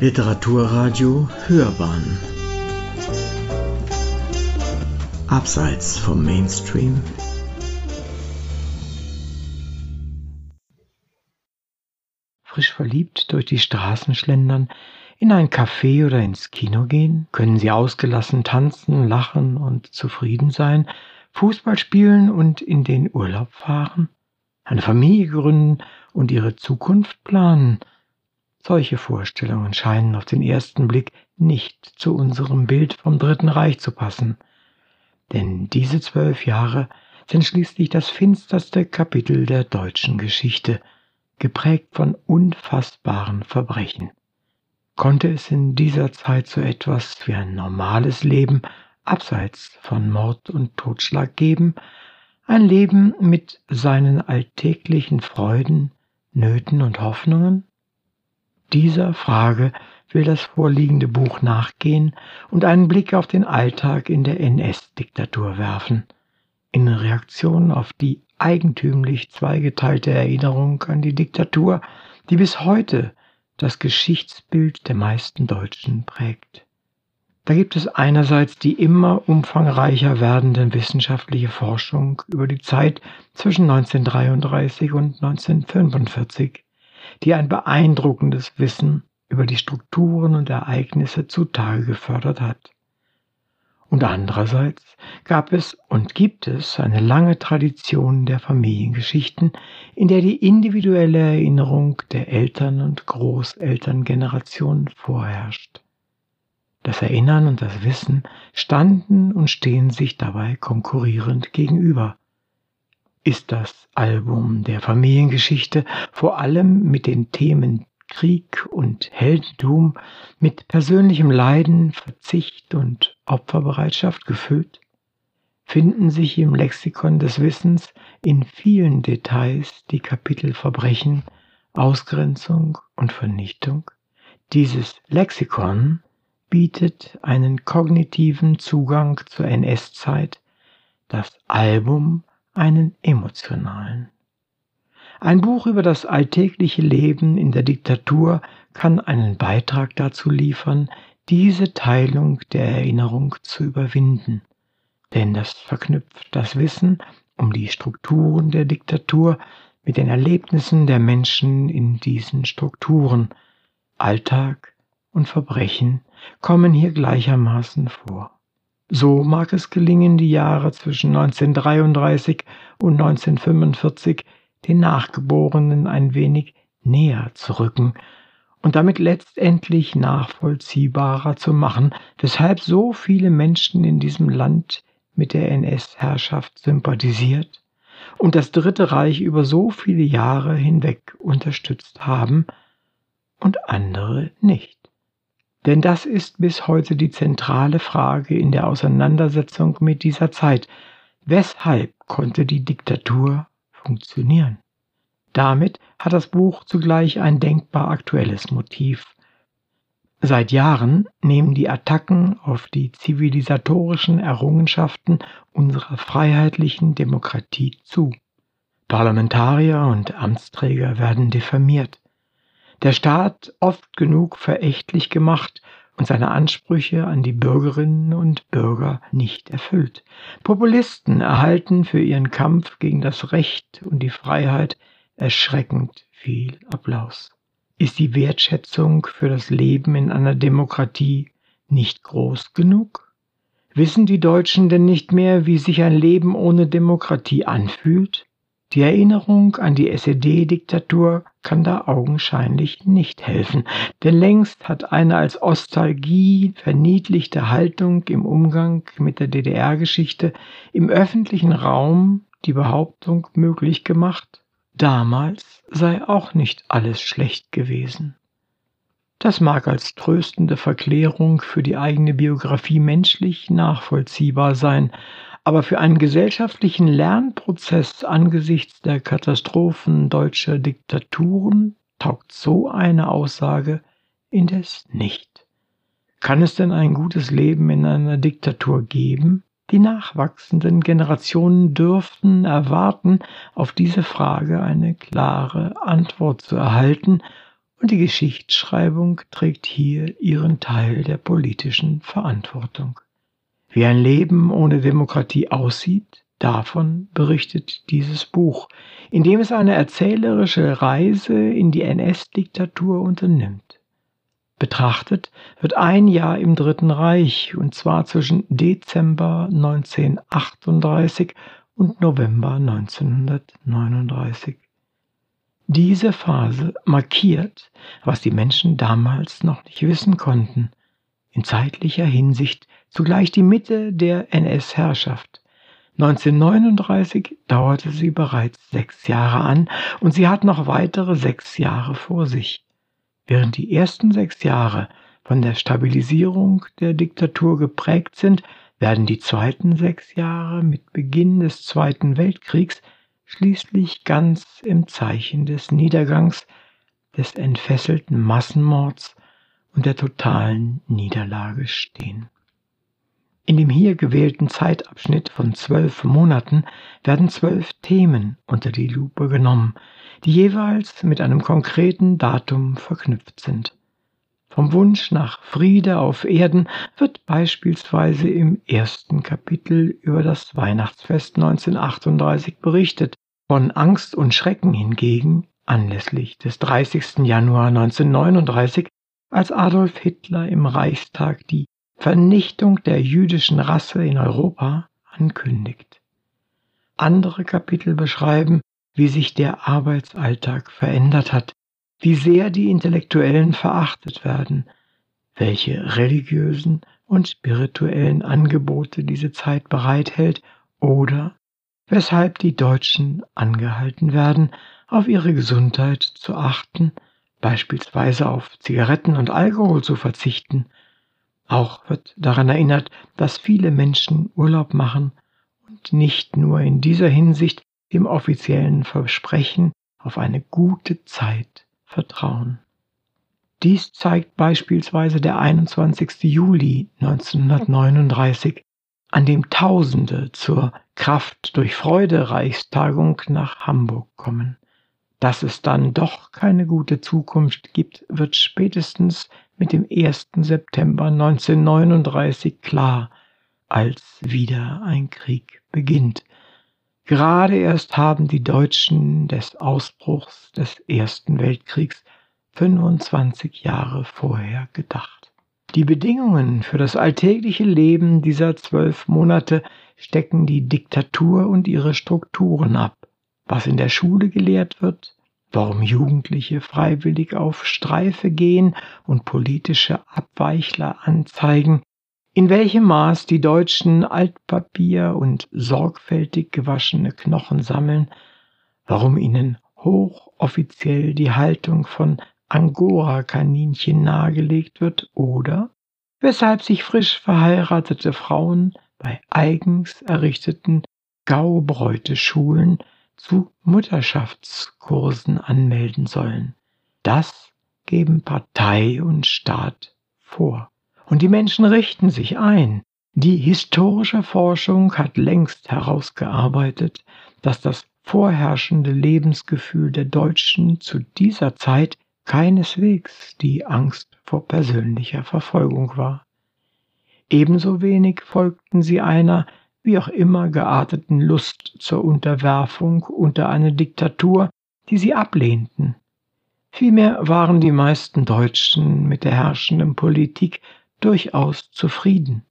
Literaturradio Hörbahn Abseits vom Mainstream Frisch verliebt durch die Straßen schlendern, in ein Café oder ins Kino gehen? Können Sie ausgelassen tanzen, lachen und zufrieden sein, Fußball spielen und in den Urlaub fahren? Eine Familie gründen und Ihre Zukunft planen? Solche Vorstellungen scheinen auf den ersten Blick nicht zu unserem Bild vom Dritten Reich zu passen. Denn diese zwölf Jahre sind schließlich das finsterste Kapitel der deutschen Geschichte, geprägt von unfassbaren Verbrechen. Konnte es in dieser Zeit so etwas wie ein normales Leben abseits von Mord und Totschlag geben, ein Leben mit seinen alltäglichen Freuden, Nöten und Hoffnungen? Dieser Frage will das vorliegende Buch nachgehen und einen Blick auf den Alltag in der NS-Diktatur werfen, in Reaktion auf die eigentümlich zweigeteilte Erinnerung an die Diktatur, die bis heute das Geschichtsbild der meisten Deutschen prägt. Da gibt es einerseits die immer umfangreicher werdende wissenschaftliche Forschung über die Zeit zwischen 1933 und 1945, die ein beeindruckendes Wissen über die Strukturen und Ereignisse zutage gefördert hat. Und andererseits gab es und gibt es eine lange Tradition der Familiengeschichten, in der die individuelle Erinnerung der Eltern- und Großelterngeneration vorherrscht. Das Erinnern und das Wissen standen und stehen sich dabei konkurrierend gegenüber ist das Album der Familiengeschichte vor allem mit den Themen Krieg und Heldentum, mit persönlichem Leiden, Verzicht und Opferbereitschaft gefüllt? Finden sich im Lexikon des Wissens in vielen Details die Kapitel Verbrechen, Ausgrenzung und Vernichtung? Dieses Lexikon bietet einen kognitiven Zugang zur NS-Zeit, das Album einen emotionalen. Ein Buch über das alltägliche Leben in der Diktatur kann einen Beitrag dazu liefern, diese Teilung der Erinnerung zu überwinden. Denn das verknüpft das Wissen um die Strukturen der Diktatur mit den Erlebnissen der Menschen in diesen Strukturen. Alltag und Verbrechen kommen hier gleichermaßen vor. So mag es gelingen, die Jahre zwischen 1933 und 1945 den Nachgeborenen ein wenig näher zu rücken und damit letztendlich nachvollziehbarer zu machen, weshalb so viele Menschen in diesem Land mit der NS-Herrschaft sympathisiert und das Dritte Reich über so viele Jahre hinweg unterstützt haben und andere nicht. Denn das ist bis heute die zentrale Frage in der Auseinandersetzung mit dieser Zeit. Weshalb konnte die Diktatur funktionieren? Damit hat das Buch zugleich ein denkbar aktuelles Motiv. Seit Jahren nehmen die Attacken auf die zivilisatorischen Errungenschaften unserer freiheitlichen Demokratie zu. Parlamentarier und Amtsträger werden diffamiert der Staat oft genug verächtlich gemacht und seine Ansprüche an die Bürgerinnen und Bürger nicht erfüllt. Populisten erhalten für ihren Kampf gegen das Recht und die Freiheit erschreckend viel Applaus. Ist die Wertschätzung für das Leben in einer Demokratie nicht groß genug? Wissen die Deutschen denn nicht mehr, wie sich ein Leben ohne Demokratie anfühlt? Die Erinnerung an die SED-Diktatur kann da augenscheinlich nicht helfen, denn längst hat eine als Ostalgie verniedlichte Haltung im Umgang mit der DDR-Geschichte im öffentlichen Raum die Behauptung möglich gemacht, damals sei auch nicht alles schlecht gewesen. Das mag als tröstende Verklärung für die eigene Biografie menschlich nachvollziehbar sein, aber für einen gesellschaftlichen Lernprozess angesichts der Katastrophen deutscher Diktaturen taugt so eine Aussage indes nicht. Kann es denn ein gutes Leben in einer Diktatur geben? Die nachwachsenden Generationen dürften erwarten, auf diese Frage eine klare Antwort zu erhalten, und die Geschichtsschreibung trägt hier ihren Teil der politischen Verantwortung. Wie ein Leben ohne Demokratie aussieht, davon berichtet dieses Buch, in dem es eine erzählerische Reise in die NS-Diktatur unternimmt. Betrachtet wird ein Jahr im Dritten Reich, und zwar zwischen Dezember 1938 und November 1939. Diese Phase markiert, was die Menschen damals noch nicht wissen konnten, in zeitlicher Hinsicht zugleich die Mitte der NS-Herrschaft. 1939 dauerte sie bereits sechs Jahre an und sie hat noch weitere sechs Jahre vor sich. Während die ersten sechs Jahre von der Stabilisierung der Diktatur geprägt sind, werden die zweiten sechs Jahre mit Beginn des Zweiten Weltkriegs schließlich ganz im Zeichen des Niedergangs, des entfesselten Massenmords und der totalen Niederlage stehen. In dem hier gewählten Zeitabschnitt von zwölf Monaten werden zwölf Themen unter die Lupe genommen, die jeweils mit einem konkreten Datum verknüpft sind. Vom Wunsch nach Friede auf Erden wird beispielsweise im ersten Kapitel über das Weihnachtsfest 1938 berichtet, von Angst und Schrecken hingegen anlässlich des 30. Januar 1939, als Adolf Hitler im Reichstag die Vernichtung der jüdischen Rasse in Europa ankündigt. Andere Kapitel beschreiben, wie sich der Arbeitsalltag verändert hat, wie sehr die Intellektuellen verachtet werden, welche religiösen und spirituellen Angebote diese Zeit bereithält oder weshalb die Deutschen angehalten werden, auf ihre Gesundheit zu achten, beispielsweise auf Zigaretten und Alkohol zu verzichten. Auch wird daran erinnert, dass viele Menschen Urlaub machen und nicht nur in dieser Hinsicht dem offiziellen Versprechen auf eine gute Zeit vertrauen. Dies zeigt beispielsweise der 21. Juli 1939, an dem Tausende zur Kraft durch Freude Reichstagung nach Hamburg kommen. Dass es dann doch keine gute Zukunft gibt, wird spätestens mit dem 1. September 1939 klar, als wieder ein Krieg beginnt. Gerade erst haben die Deutschen des Ausbruchs des Ersten Weltkriegs 25 Jahre vorher gedacht. Die Bedingungen für das alltägliche Leben dieser zwölf Monate stecken die Diktatur und ihre Strukturen ab. Was in der Schule gelehrt wird, warum Jugendliche freiwillig auf Streife gehen und politische Abweichler anzeigen, in welchem Maß die Deutschen Altpapier und sorgfältig gewaschene Knochen sammeln, warum ihnen hochoffiziell die Haltung von Angora-Kaninchen nahegelegt wird oder weshalb sich frisch verheiratete Frauen bei eigens errichteten Gaubräute-Schulen zu Mutterschaftskursen anmelden sollen. Das geben Partei und Staat vor. Und die Menschen richten sich ein. Die historische Forschung hat längst herausgearbeitet, dass das vorherrschende Lebensgefühl der Deutschen zu dieser Zeit keineswegs die Angst vor persönlicher Verfolgung war. Ebenso wenig folgten sie einer wie auch immer gearteten Lust zur Unterwerfung unter eine Diktatur, die sie ablehnten. Vielmehr waren die meisten Deutschen mit der herrschenden Politik durchaus zufrieden,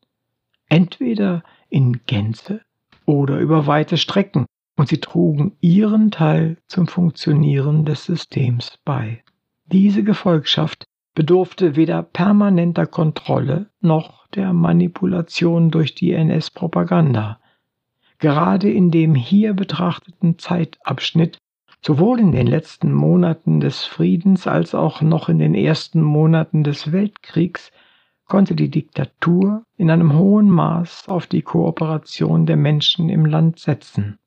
entweder in Gänze oder über weite Strecken, und sie trugen ihren Teil zum Funktionieren des Systems bei. Diese Gefolgschaft bedurfte weder permanenter Kontrolle noch der Manipulation durch die NS-Propaganda. Gerade in dem hier betrachteten Zeitabschnitt, sowohl in den letzten Monaten des Friedens als auch noch in den ersten Monaten des Weltkriegs, konnte die Diktatur in einem hohen Maß auf die Kooperation der Menschen im Land setzen.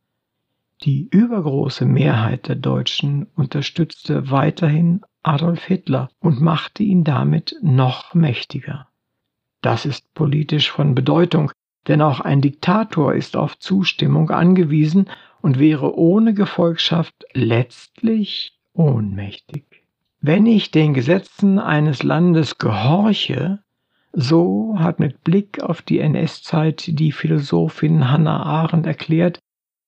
Die übergroße Mehrheit der Deutschen unterstützte weiterhin Adolf Hitler und machte ihn damit noch mächtiger. Das ist politisch von Bedeutung, denn auch ein Diktator ist auf Zustimmung angewiesen und wäre ohne Gefolgschaft letztlich ohnmächtig. Wenn ich den Gesetzen eines Landes gehorche, so hat mit Blick auf die NS-Zeit die Philosophin Hannah Arendt erklärt,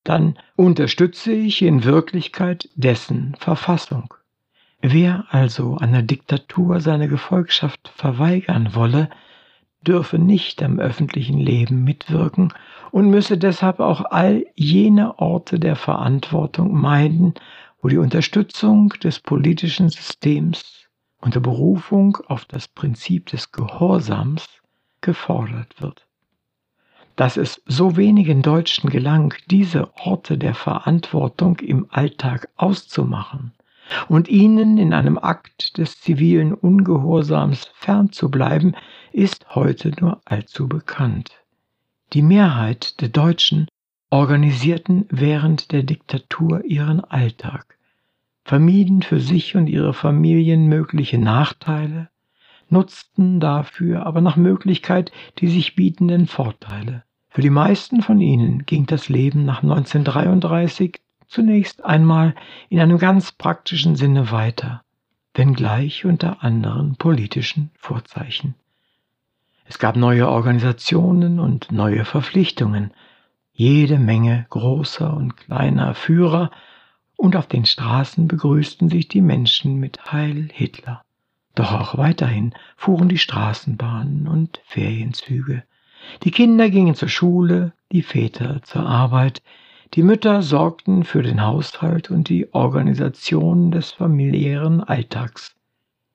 dann unterstütze ich in Wirklichkeit dessen Verfassung. Wer also einer Diktatur seine Gefolgschaft verweigern wolle, dürfe nicht am öffentlichen Leben mitwirken und müsse deshalb auch all jene Orte der Verantwortung meiden, wo die Unterstützung des politischen Systems unter Berufung auf das Prinzip des Gehorsams gefordert wird. Dass es so wenigen Deutschen gelang, diese Orte der Verantwortung im Alltag auszumachen und ihnen in einem Akt des zivilen Ungehorsams fernzubleiben, ist heute nur allzu bekannt. Die Mehrheit der Deutschen organisierten während der Diktatur ihren Alltag, vermieden für sich und ihre Familien mögliche Nachteile, nutzten dafür aber nach Möglichkeit die sich bietenden Vorteile. Für die meisten von ihnen ging das Leben nach 1933 zunächst einmal in einem ganz praktischen Sinne weiter, wenngleich unter anderen politischen Vorzeichen. Es gab neue Organisationen und neue Verpflichtungen, jede Menge großer und kleiner Führer, und auf den Straßen begrüßten sich die Menschen mit Heil Hitler. Doch auch weiterhin fuhren die Straßenbahnen und Ferienzüge. Die Kinder gingen zur Schule, die Väter zur Arbeit, die Mütter sorgten für den Haushalt und die Organisation des familiären Alltags.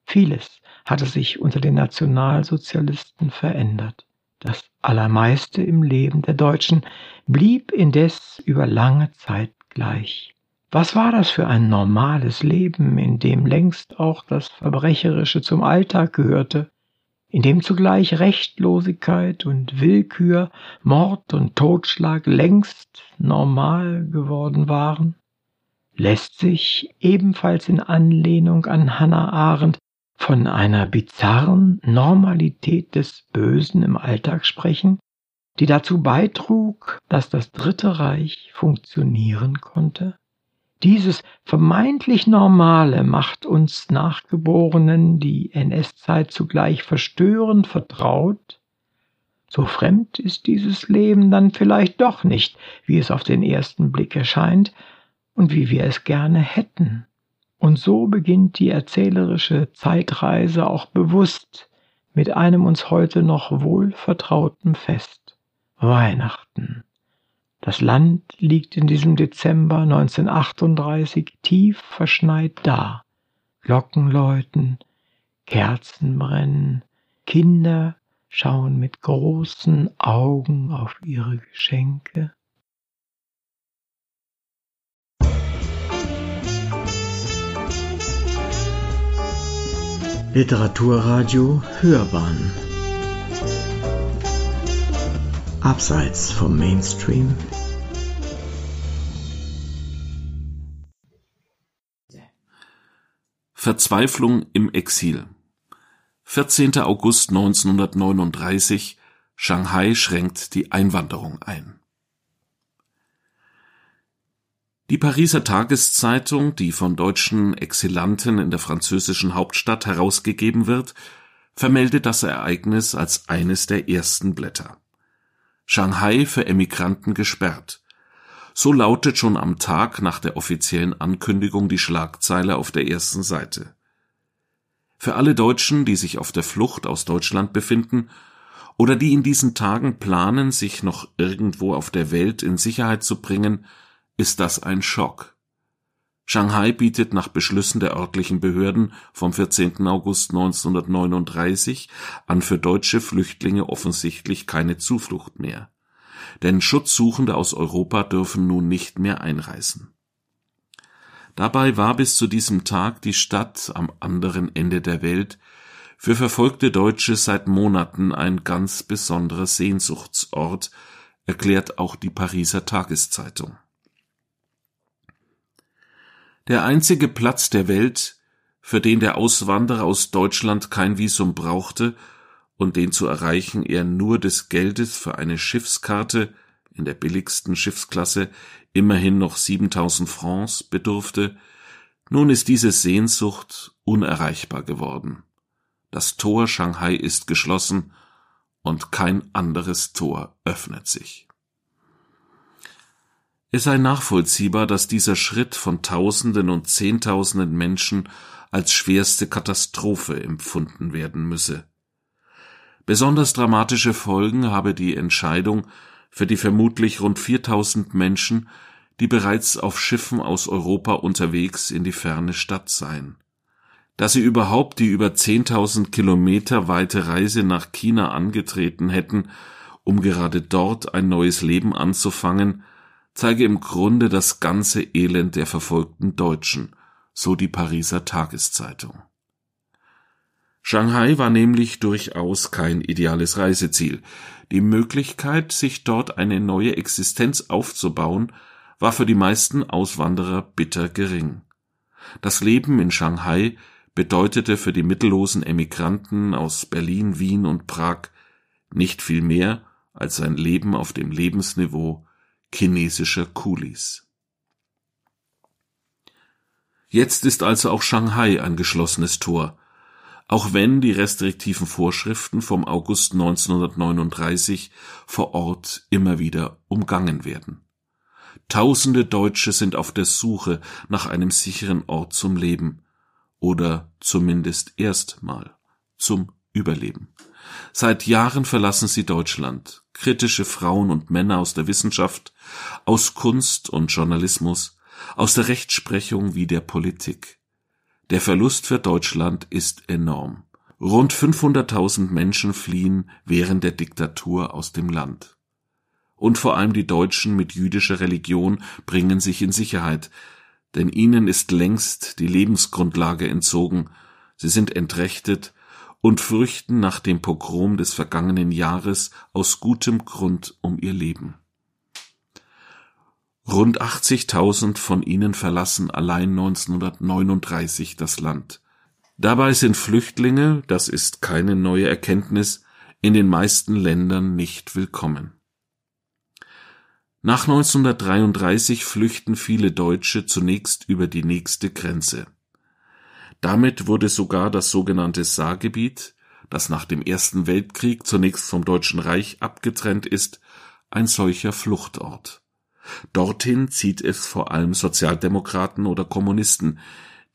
Vieles hatte sich unter den Nationalsozialisten verändert. Das Allermeiste im Leben der Deutschen blieb indes über lange Zeit gleich. Was war das für ein normales Leben, in dem längst auch das Verbrecherische zum Alltag gehörte, in dem zugleich Rechtlosigkeit und Willkür, Mord und Totschlag längst normal geworden waren? Lässt sich ebenfalls in Anlehnung an Hannah Arendt von einer bizarren Normalität des Bösen im Alltag sprechen, die dazu beitrug, dass das Dritte Reich funktionieren konnte? Dieses vermeintlich Normale macht uns Nachgeborenen die NS-Zeit zugleich verstörend vertraut. So fremd ist dieses Leben dann vielleicht doch nicht, wie es auf den ersten Blick erscheint und wie wir es gerne hätten. Und so beginnt die erzählerische Zeitreise auch bewusst mit einem uns heute noch wohl vertrauten Fest Weihnachten. Das Land liegt in diesem Dezember 1938 tief verschneit da. Glocken läuten, Kerzen brennen, Kinder schauen mit großen Augen auf ihre Geschenke. Literaturradio Hörbahn Abseits vom Mainstream Verzweiflung im Exil 14. August 1939 Shanghai schränkt die Einwanderung ein Die Pariser Tageszeitung, die von deutschen Exilanten in der französischen Hauptstadt herausgegeben wird, vermeldet das Ereignis als eines der ersten Blätter. Shanghai für Emigranten gesperrt. So lautet schon am Tag nach der offiziellen Ankündigung die Schlagzeile auf der ersten Seite. Für alle Deutschen, die sich auf der Flucht aus Deutschland befinden oder die in diesen Tagen planen, sich noch irgendwo auf der Welt in Sicherheit zu bringen, ist das ein Schock. Shanghai bietet nach Beschlüssen der örtlichen Behörden vom 14. August 1939 an für deutsche Flüchtlinge offensichtlich keine Zuflucht mehr. Denn Schutzsuchende aus Europa dürfen nun nicht mehr einreisen. Dabei war bis zu diesem Tag die Stadt am anderen Ende der Welt für verfolgte Deutsche seit Monaten ein ganz besonderer Sehnsuchtsort, erklärt auch die Pariser Tageszeitung. Der einzige Platz der Welt, für den der Auswanderer aus Deutschland kein Visum brauchte und den zu erreichen er nur des Geldes für eine Schiffskarte in der billigsten Schiffsklasse immerhin noch 7000 Francs bedurfte, Nun ist diese Sehnsucht unerreichbar geworden. Das Tor Shanghai ist geschlossen und kein anderes Tor öffnet sich. Es sei nachvollziehbar, dass dieser Schritt von Tausenden und Zehntausenden Menschen als schwerste Katastrophe empfunden werden müsse. Besonders dramatische Folgen habe die Entscheidung für die vermutlich rund 4000 Menschen, die bereits auf Schiffen aus Europa unterwegs in die ferne Stadt seien. Dass sie überhaupt die über 10.000 Kilometer weite Reise nach China angetreten hätten, um gerade dort ein neues Leben anzufangen, zeige im Grunde das ganze Elend der verfolgten Deutschen, so die Pariser Tageszeitung. Shanghai war nämlich durchaus kein ideales Reiseziel. Die Möglichkeit, sich dort eine neue Existenz aufzubauen, war für die meisten Auswanderer bitter gering. Das Leben in Shanghai bedeutete für die mittellosen Emigranten aus Berlin, Wien und Prag nicht viel mehr als ein Leben auf dem Lebensniveau chinesischer Kulis. Jetzt ist also auch Shanghai ein geschlossenes Tor, auch wenn die restriktiven Vorschriften vom August 1939 vor Ort immer wieder umgangen werden. Tausende Deutsche sind auf der Suche nach einem sicheren Ort zum Leben oder zumindest erstmal zum Überleben. Seit Jahren verlassen sie Deutschland. Kritische Frauen und Männer aus der Wissenschaft, aus Kunst und Journalismus, aus der Rechtsprechung wie der Politik. Der Verlust für Deutschland ist enorm. Rund 500.000 Menschen fliehen während der Diktatur aus dem Land. Und vor allem die Deutschen mit jüdischer Religion bringen sich in Sicherheit, denn ihnen ist längst die Lebensgrundlage entzogen, sie sind entrechtet und fürchten nach dem Pogrom des vergangenen Jahres aus gutem Grund um ihr Leben. Rund 80.000 von ihnen verlassen allein 1939 das Land. Dabei sind Flüchtlinge, das ist keine neue Erkenntnis, in den meisten Ländern nicht willkommen. Nach 1933 flüchten viele Deutsche zunächst über die nächste Grenze. Damit wurde sogar das sogenannte Saargebiet, das nach dem Ersten Weltkrieg zunächst vom Deutschen Reich abgetrennt ist, ein solcher Fluchtort. Dorthin zieht es vor allem Sozialdemokraten oder Kommunisten,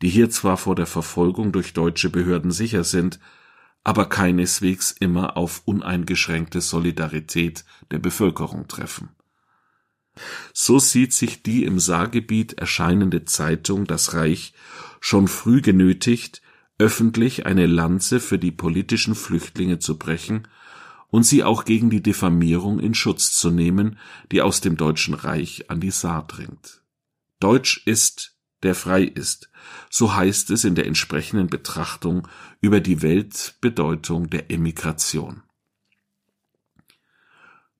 die hier zwar vor der Verfolgung durch deutsche Behörden sicher sind, aber keineswegs immer auf uneingeschränkte Solidarität der Bevölkerung treffen. So sieht sich die im Saargebiet erscheinende Zeitung Das Reich schon früh genötigt, öffentlich eine Lanze für die politischen Flüchtlinge zu brechen und sie auch gegen die Diffamierung in Schutz zu nehmen, die aus dem Deutschen Reich an die Saar dringt. Deutsch ist, der frei ist, so heißt es in der entsprechenden Betrachtung über die Weltbedeutung der Emigration.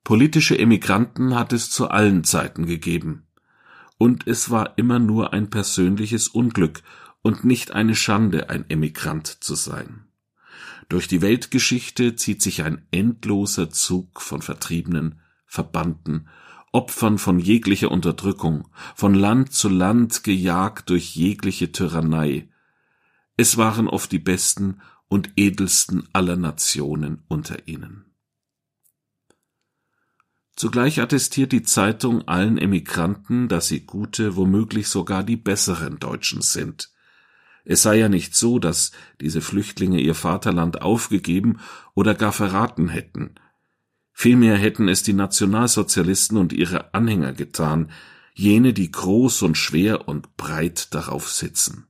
Politische Emigranten hat es zu allen Zeiten gegeben. Und es war immer nur ein persönliches Unglück und nicht eine Schande, ein Emigrant zu sein. Durch die Weltgeschichte zieht sich ein endloser Zug von Vertriebenen, Verbannten, Opfern von jeglicher Unterdrückung, von Land zu Land gejagt durch jegliche Tyrannei. Es waren oft die besten und edelsten aller Nationen unter ihnen. Zugleich attestiert die Zeitung allen Emigranten, dass sie gute, womöglich sogar die besseren Deutschen sind. Es sei ja nicht so, dass diese Flüchtlinge ihr Vaterland aufgegeben oder gar verraten hätten. Vielmehr hätten es die Nationalsozialisten und ihre Anhänger getan, jene, die groß und schwer und breit darauf sitzen.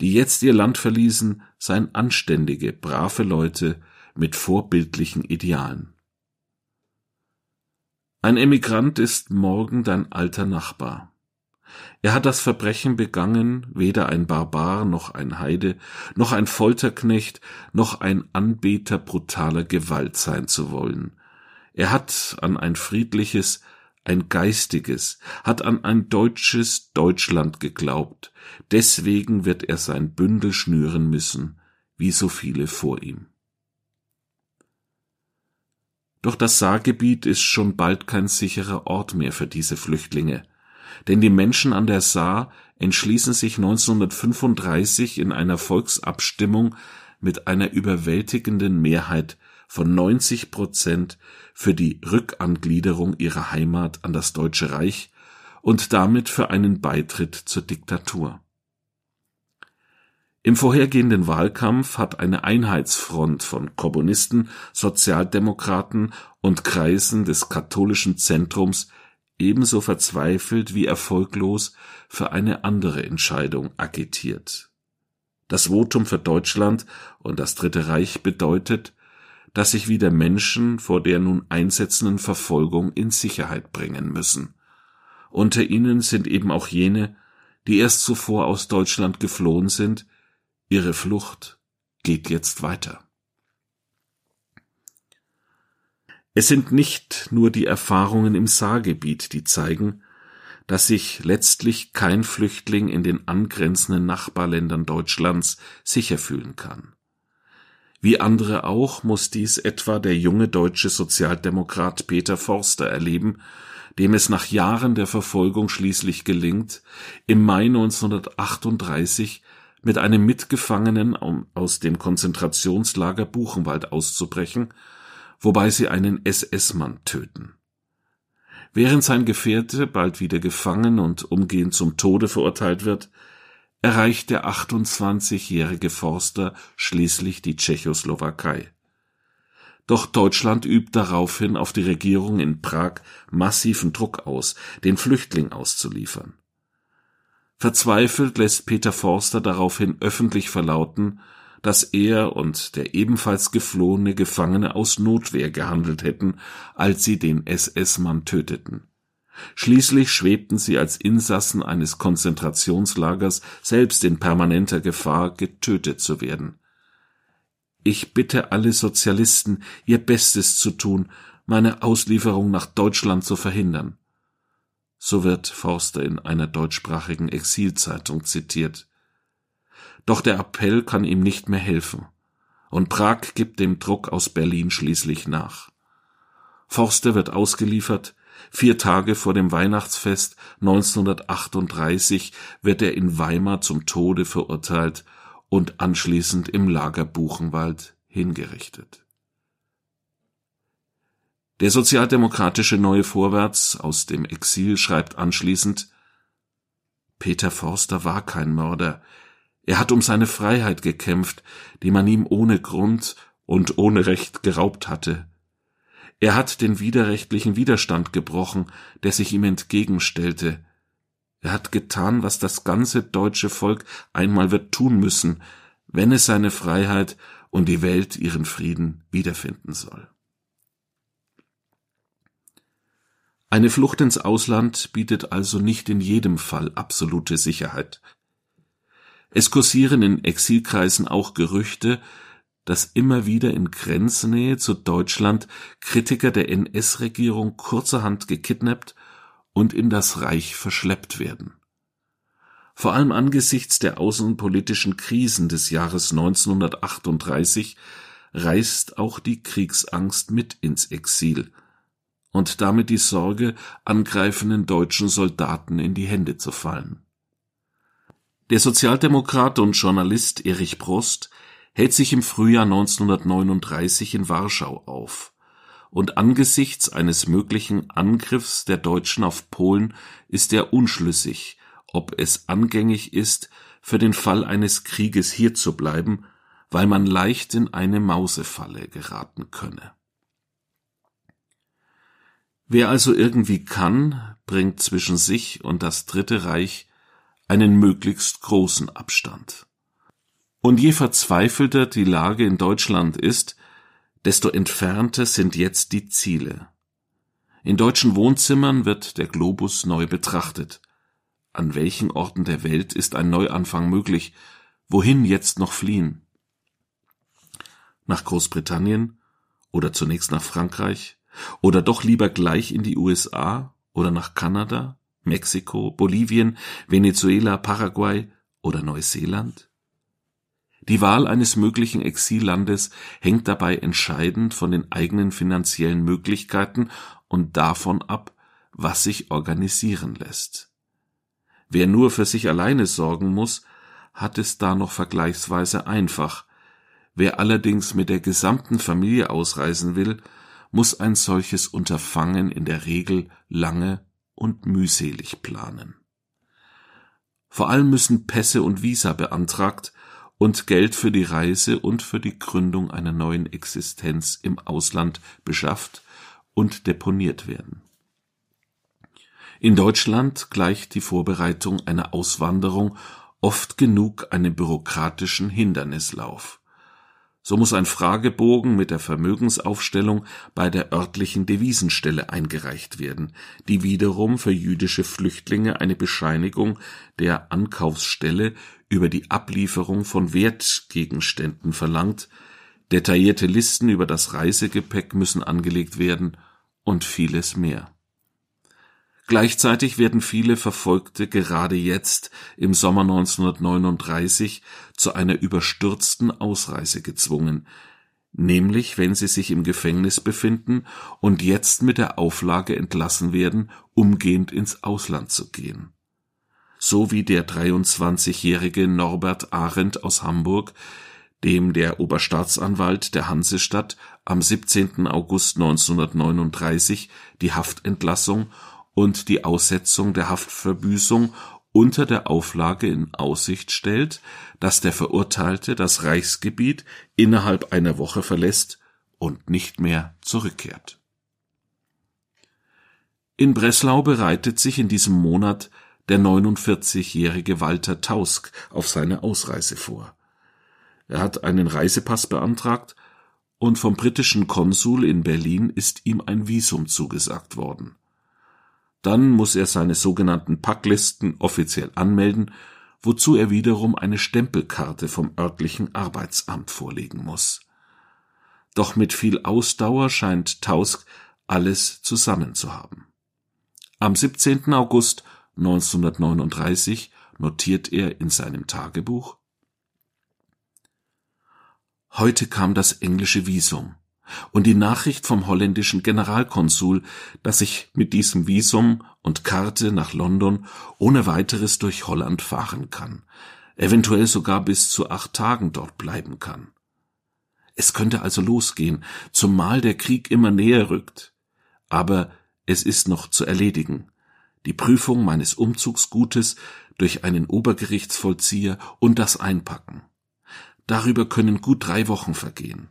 Die jetzt ihr Land verließen, seien anständige, brave Leute mit vorbildlichen Idealen. Ein Emigrant ist morgen dein alter Nachbar. Er hat das Verbrechen begangen, weder ein Barbar noch ein Heide, noch ein Folterknecht, noch ein Anbeter brutaler Gewalt sein zu wollen. Er hat an ein friedliches, ein geistiges, hat an ein deutsches Deutschland geglaubt, deswegen wird er sein Bündel schnüren müssen, wie so viele vor ihm. Doch das Saargebiet ist schon bald kein sicherer Ort mehr für diese Flüchtlinge. Denn die Menschen an der Saar entschließen sich 1935 in einer Volksabstimmung mit einer überwältigenden Mehrheit von 90 Prozent für die Rückangliederung ihrer Heimat an das Deutsche Reich und damit für einen Beitritt zur Diktatur. Im vorhergehenden Wahlkampf hat eine Einheitsfront von Kommunisten, Sozialdemokraten und Kreisen des katholischen Zentrums ebenso verzweifelt wie erfolglos für eine andere Entscheidung agitiert. Das Votum für Deutschland und das Dritte Reich bedeutet, dass sich wieder Menschen vor der nun einsetzenden Verfolgung in Sicherheit bringen müssen. Unter ihnen sind eben auch jene, die erst zuvor aus Deutschland geflohen sind, ihre Flucht geht jetzt weiter. Es sind nicht nur die Erfahrungen im Saargebiet, die zeigen, dass sich letztlich kein Flüchtling in den angrenzenden Nachbarländern Deutschlands sicher fühlen kann. Wie andere auch muss dies etwa der junge deutsche Sozialdemokrat Peter Forster erleben, dem es nach Jahren der Verfolgung schließlich gelingt, im Mai 1938 mit einem Mitgefangenen aus dem Konzentrationslager Buchenwald auszubrechen wobei sie einen SS-Mann töten. Während sein Gefährte bald wieder gefangen und umgehend zum Tode verurteilt wird, erreicht der 28-jährige Forster schließlich die Tschechoslowakei. Doch Deutschland übt daraufhin auf die Regierung in Prag massiven Druck aus, den Flüchtling auszuliefern. Verzweifelt lässt Peter Forster daraufhin öffentlich verlauten, dass er und der ebenfalls geflohene Gefangene aus Notwehr gehandelt hätten, als sie den SS-Mann töteten. Schließlich schwebten sie als Insassen eines Konzentrationslagers selbst in permanenter Gefahr, getötet zu werden. Ich bitte alle Sozialisten, ihr Bestes zu tun, meine Auslieferung nach Deutschland zu verhindern. So wird Forster in einer deutschsprachigen Exilzeitung zitiert. Doch der Appell kann ihm nicht mehr helfen, und Prag gibt dem Druck aus Berlin schließlich nach. Forster wird ausgeliefert, vier Tage vor dem Weihnachtsfest 1938 wird er in Weimar zum Tode verurteilt und anschließend im Lager Buchenwald hingerichtet. Der sozialdemokratische Neue Vorwärts aus dem Exil schreibt anschließend Peter Forster war kein Mörder, er hat um seine Freiheit gekämpft, die man ihm ohne Grund und ohne Recht geraubt hatte. Er hat den widerrechtlichen Widerstand gebrochen, der sich ihm entgegenstellte. Er hat getan, was das ganze deutsche Volk einmal wird tun müssen, wenn es seine Freiheit und die Welt ihren Frieden wiederfinden soll. Eine Flucht ins Ausland bietet also nicht in jedem Fall absolute Sicherheit. Es kursieren in Exilkreisen auch Gerüchte, dass immer wieder in Grenznähe zu Deutschland Kritiker der NS-Regierung kurzerhand gekidnappt und in das Reich verschleppt werden. Vor allem angesichts der außenpolitischen Krisen des Jahres 1938 reist auch die Kriegsangst mit ins Exil und damit die Sorge, angreifenden deutschen Soldaten in die Hände zu fallen. Der Sozialdemokrat und Journalist Erich Prost hält sich im Frühjahr 1939 in Warschau auf, und angesichts eines möglichen Angriffs der Deutschen auf Polen ist er unschlüssig, ob es angängig ist, für den Fall eines Krieges hier zu bleiben, weil man leicht in eine Mausefalle geraten könne. Wer also irgendwie kann, bringt zwischen sich und das Dritte Reich einen möglichst großen Abstand. Und je verzweifelter die Lage in Deutschland ist, desto entfernter sind jetzt die Ziele. In deutschen Wohnzimmern wird der Globus neu betrachtet. An welchen Orten der Welt ist ein Neuanfang möglich? Wohin jetzt noch fliehen? Nach Großbritannien? Oder zunächst nach Frankreich? Oder doch lieber gleich in die USA? Oder nach Kanada? Mexiko, Bolivien, Venezuela, Paraguay oder Neuseeland? Die Wahl eines möglichen Exillandes hängt dabei entscheidend von den eigenen finanziellen Möglichkeiten und davon ab, was sich organisieren lässt. Wer nur für sich alleine sorgen muss, hat es da noch vergleichsweise einfach. Wer allerdings mit der gesamten Familie ausreisen will, muss ein solches Unterfangen in der Regel lange und mühselig planen. Vor allem müssen Pässe und Visa beantragt und Geld für die Reise und für die Gründung einer neuen Existenz im Ausland beschafft und deponiert werden. In Deutschland gleicht die Vorbereitung einer Auswanderung oft genug einem bürokratischen Hindernislauf. So muss ein Fragebogen mit der Vermögensaufstellung bei der örtlichen Devisenstelle eingereicht werden, die wiederum für jüdische Flüchtlinge eine Bescheinigung der Ankaufsstelle über die Ablieferung von Wertgegenständen verlangt, detaillierte Listen über das Reisegepäck müssen angelegt werden und vieles mehr. Gleichzeitig werden viele Verfolgte gerade jetzt im Sommer 1939 zu einer überstürzten Ausreise gezwungen, nämlich wenn sie sich im Gefängnis befinden und jetzt mit der Auflage entlassen werden, umgehend ins Ausland zu gehen. So wie der 23-jährige Norbert Arendt aus Hamburg, dem der Oberstaatsanwalt der Hansestadt am 17. August 1939 die Haftentlassung und die Aussetzung der Haftverbüßung unter der Auflage in Aussicht stellt, dass der Verurteilte das Reichsgebiet innerhalb einer Woche verlässt und nicht mehr zurückkehrt. In Breslau bereitet sich in diesem Monat der 49-jährige Walter Tausk auf seine Ausreise vor. Er hat einen Reisepass beantragt und vom britischen Konsul in Berlin ist ihm ein Visum zugesagt worden. Dann muss er seine sogenannten Packlisten offiziell anmelden, wozu er wiederum eine Stempelkarte vom örtlichen Arbeitsamt vorlegen muss. Doch mit viel Ausdauer scheint Tausk alles zusammen zu haben. Am 17. August 1939 notiert er in seinem Tagebuch Heute kam das englische Visum und die Nachricht vom holländischen Generalkonsul, dass ich mit diesem Visum und Karte nach London ohne weiteres durch Holland fahren kann, eventuell sogar bis zu acht Tagen dort bleiben kann. Es könnte also losgehen, zumal der Krieg immer näher rückt. Aber es ist noch zu erledigen. Die Prüfung meines Umzugsgutes durch einen Obergerichtsvollzieher und das Einpacken. Darüber können gut drei Wochen vergehen.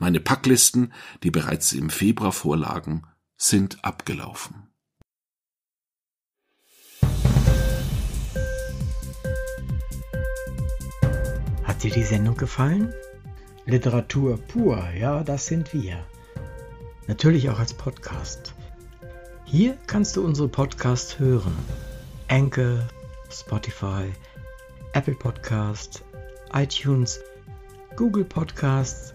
Meine Packlisten, die bereits im Februar vorlagen, sind abgelaufen. Hat dir die Sendung gefallen? Literatur pur, ja, das sind wir. Natürlich auch als Podcast. Hier kannst du unsere Podcasts hören. Anchor, Spotify, Apple Podcast, iTunes, Google Podcasts